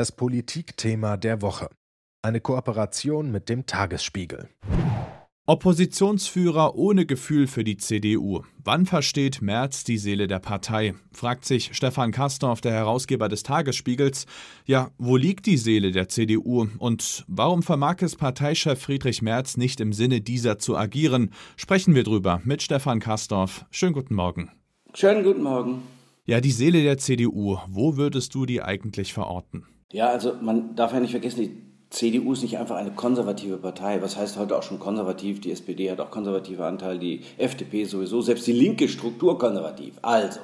Das Politikthema der Woche. Eine Kooperation mit dem Tagesspiegel. Oppositionsführer ohne Gefühl für die CDU. Wann versteht Merz die Seele der Partei? fragt sich Stefan Kastorf, der Herausgeber des Tagesspiegels. Ja, wo liegt die Seele der CDU und warum vermag es Parteichef Friedrich Merz nicht im Sinne dieser zu agieren? Sprechen wir drüber mit Stefan Kastorf. Schönen guten Morgen. Schönen guten Morgen. Ja, die Seele der CDU, wo würdest du die eigentlich verorten? Ja, also man darf ja nicht vergessen, die CDU ist nicht einfach eine konservative Partei. Was heißt heute auch schon konservativ? Die SPD hat auch konservative Anteile, die FDP sowieso, selbst die linke Struktur konservativ. Also,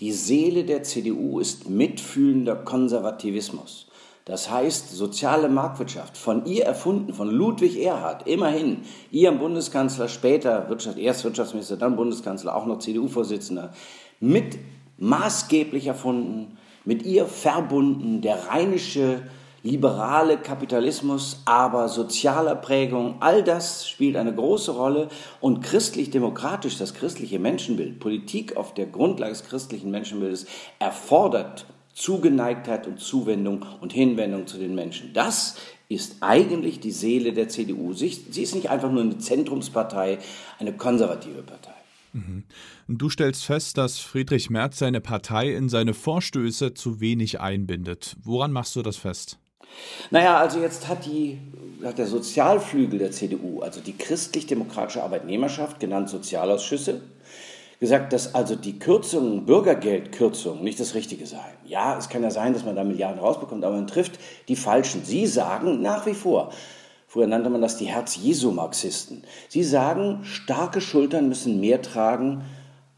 die Seele der CDU ist mitfühlender Konservativismus. Das heißt, soziale Marktwirtschaft, von ihr erfunden, von Ludwig Erhard, immerhin, ihrem Bundeskanzler, später Wirtschaft, erst Wirtschaftsminister, dann Bundeskanzler, auch noch CDU-Vorsitzender, mit maßgeblich erfunden, mit ihr verbunden, der rheinische liberale Kapitalismus, aber sozialer Prägung, all das spielt eine große Rolle und christlich-demokratisch, das christliche Menschenbild, Politik auf der Grundlage des christlichen Menschenbildes erfordert Zugeneigtheit und Zuwendung und Hinwendung zu den Menschen. Das ist eigentlich die Seele der CDU. Sie ist nicht einfach nur eine Zentrumspartei, eine konservative Partei. Mhm. Du stellst fest, dass Friedrich Merz seine Partei in seine Vorstöße zu wenig einbindet. Woran machst du das fest? Naja, also jetzt hat, die, hat der Sozialflügel der CDU, also die christlich-demokratische Arbeitnehmerschaft, genannt Sozialausschüsse, gesagt, dass also die Kürzungen, Bürgergeldkürzungen nicht das Richtige seien. Ja, es kann ja sein, dass man da Milliarden rausbekommt, aber man trifft die Falschen. Sie sagen nach wie vor, Früher nannte man das die Herz-Jesu-Marxisten. Sie sagen, starke Schultern müssen mehr tragen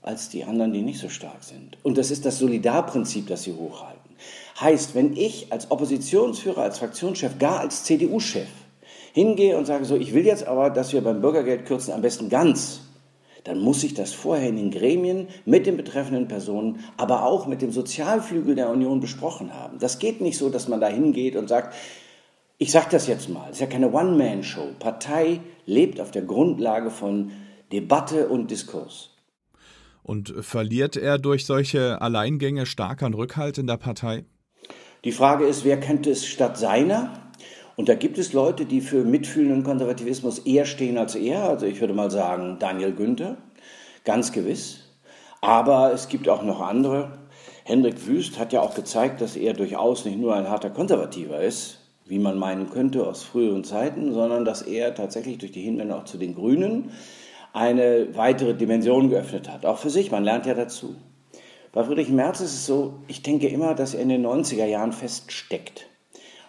als die anderen, die nicht so stark sind. Und das ist das Solidarprinzip, das sie hochhalten. Heißt, wenn ich als Oppositionsführer, als Fraktionschef, gar als CDU-Chef hingehe und sage so, ich will jetzt aber, dass wir beim Bürgergeld kürzen, am besten ganz, dann muss ich das vorher in den Gremien mit den betreffenden Personen, aber auch mit dem Sozialflügel der Union besprochen haben. Das geht nicht so, dass man da hingeht und sagt, ich sage das jetzt mal, es ist ja keine One-Man-Show. Partei lebt auf der Grundlage von Debatte und Diskurs. Und verliert er durch solche Alleingänge stark an Rückhalt in der Partei? Die Frage ist, wer könnte es statt seiner? Und da gibt es Leute, die für mitfühlenden Konservativismus eher stehen als er. Also ich würde mal sagen Daniel Günther, ganz gewiss. Aber es gibt auch noch andere. Hendrik Wüst hat ja auch gezeigt, dass er durchaus nicht nur ein harter Konservativer ist, wie man meinen könnte aus früheren Zeiten, sondern dass er tatsächlich durch die Hinwendung auch zu den Grünen eine weitere Dimension geöffnet hat. Auch für sich, man lernt ja dazu. Bei Friedrich Merz ist es so, ich denke immer, dass er in den 90er Jahren feststeckt.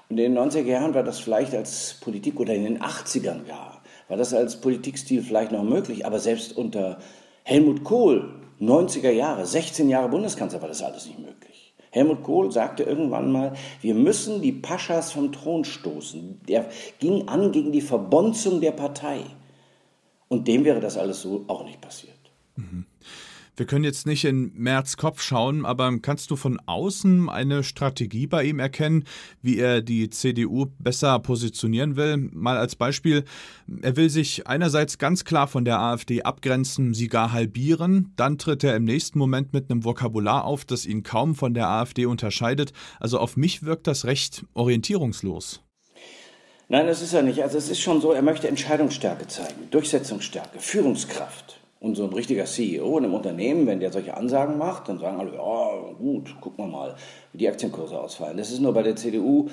Und in den 90er Jahren war das vielleicht als Politik oder in den 80ern gar, war das als Politikstil vielleicht noch möglich, aber selbst unter Helmut Kohl, 90er Jahre, 16 Jahre Bundeskanzler, war das alles nicht möglich. Helmut Kohl sagte irgendwann mal, wir müssen die Paschas vom Thron stoßen. Der ging an gegen die Verbonzung der Partei. Und dem wäre das alles so auch nicht passiert. Mhm. Wir können jetzt nicht in Merz Kopf schauen, aber kannst du von außen eine Strategie bei ihm erkennen, wie er die CDU besser positionieren will? Mal als Beispiel, er will sich einerseits ganz klar von der AfD abgrenzen, sie gar halbieren, dann tritt er im nächsten Moment mit einem Vokabular auf, das ihn kaum von der AfD unterscheidet. Also auf mich wirkt das recht orientierungslos. Nein, das ist er nicht. Also es ist schon so, er möchte Entscheidungsstärke zeigen, Durchsetzungsstärke, Führungskraft. Und so ein richtiger CEO in einem Unternehmen, wenn der solche Ansagen macht, dann sagen alle, ja gut, gucken wir mal, wie die Aktienkurse ausfallen. Das ist nur bei der CDU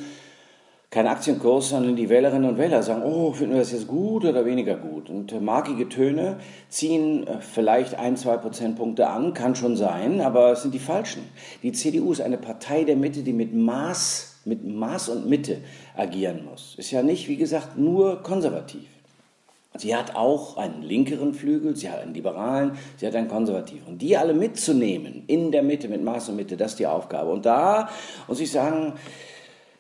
kein Aktienkurs, sondern die Wählerinnen und Wähler sagen, oh, finden wir das jetzt gut oder weniger gut? Und äh, markige Töne ziehen äh, vielleicht ein, zwei Prozentpunkte an, kann schon sein, aber es sind die falschen. Die CDU ist eine Partei der Mitte, die mit Maß, mit Maß und Mitte agieren muss. Ist ja nicht, wie gesagt, nur konservativ. Sie hat auch einen linkeren Flügel, sie hat einen liberalen, sie hat einen konservativen. Die alle mitzunehmen, in der Mitte, mit Maß und Mitte, das ist die Aufgabe. Und da muss ich sagen,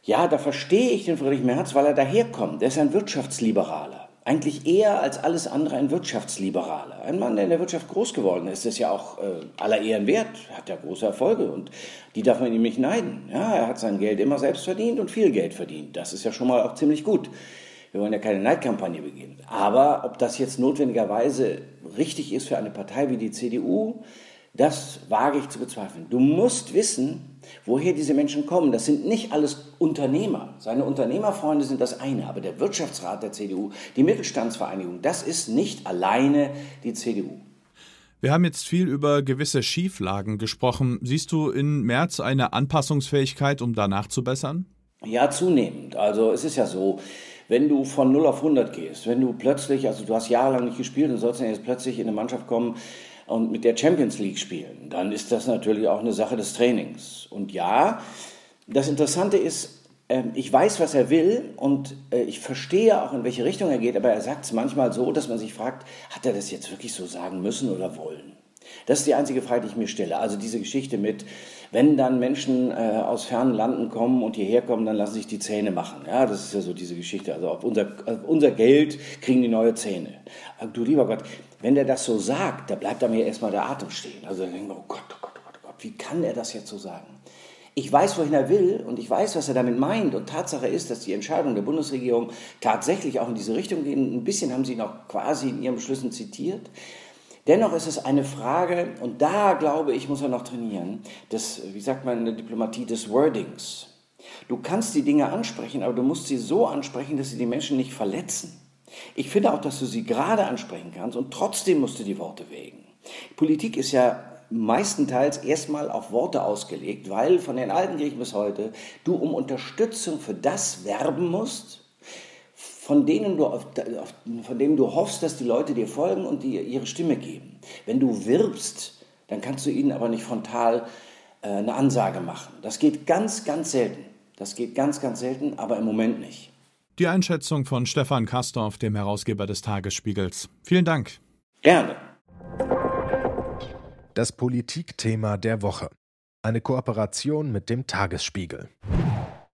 ja, da verstehe ich den Friedrich Merz, weil er daherkommt. Er ist ein Wirtschaftsliberaler. Eigentlich eher als alles andere ein Wirtschaftsliberaler. Ein Mann, der in der Wirtschaft groß geworden ist, ist ja auch äh, aller Ehren wert, hat ja große Erfolge und die darf man ihm nicht neiden. Ja, er hat sein Geld immer selbst verdient und viel Geld verdient. Das ist ja schon mal auch ziemlich gut. Wir wollen ja keine Neidkampagne beginnen. Aber ob das jetzt notwendigerweise richtig ist für eine Partei wie die CDU, das wage ich zu bezweifeln. Du musst wissen, woher diese Menschen kommen. Das sind nicht alles Unternehmer. Seine Unternehmerfreunde sind das eine, aber der Wirtschaftsrat der CDU, die Mittelstandsvereinigung, das ist nicht alleine die CDU. Wir haben jetzt viel über gewisse Schieflagen gesprochen. Siehst du in März eine Anpassungsfähigkeit, um danach zu bessern? Ja, zunehmend. Also es ist ja so, wenn du von 0 auf 100 gehst, wenn du plötzlich, also du hast jahrelang nicht gespielt und sollst dann jetzt plötzlich in eine Mannschaft kommen und mit der Champions League spielen, dann ist das natürlich auch eine Sache des Trainings. Und ja, das Interessante ist, ähm, ich weiß, was er will und äh, ich verstehe auch, in welche Richtung er geht, aber er sagt es manchmal so, dass man sich fragt, hat er das jetzt wirklich so sagen müssen oder wollen? Das ist die einzige Frage, die ich mir stelle. Also diese Geschichte mit, wenn dann Menschen äh, aus fernen Landen kommen und hierher kommen, dann lassen sich die Zähne machen. Ja, das ist ja so diese Geschichte. Also auf unser, auf unser Geld kriegen die neue Zähne. Aber du lieber Gott, wenn der das so sagt, da bleibt da mir erstmal der Atem stehen. Also dann denken wir, oh Gott, oh Gott, oh Gott, oh Gott, wie kann er das jetzt so sagen? Ich weiß, wohin er will und ich weiß, was er damit meint. Und Tatsache ist, dass die Entscheidungen der Bundesregierung tatsächlich auch in diese Richtung gehen. Ein bisschen haben sie noch quasi in ihren Beschlüssen zitiert. Dennoch ist es eine Frage, und da glaube ich, muss er noch trainieren, des, wie sagt man in der Diplomatie, des Wordings. Du kannst die Dinge ansprechen, aber du musst sie so ansprechen, dass sie die Menschen nicht verletzen. Ich finde auch, dass du sie gerade ansprechen kannst und trotzdem musst du die Worte wägen. Politik ist ja meistenteils erstmal auf Worte ausgelegt, weil von den alten Griechen bis heute du um Unterstützung für das werben musst, von denen du, von denen du hoffst, dass die Leute dir folgen und dir ihre Stimme geben. Wenn du wirbst, dann kannst du ihnen aber nicht frontal äh, eine Ansage machen. Das geht ganz, ganz selten. Das geht ganz, ganz selten, aber im Moment nicht. Die Einschätzung von Stefan Kastorf, dem Herausgeber des Tagesspiegels. Vielen Dank. Gerne. Das Politikthema der Woche. Eine Kooperation mit dem Tagesspiegel.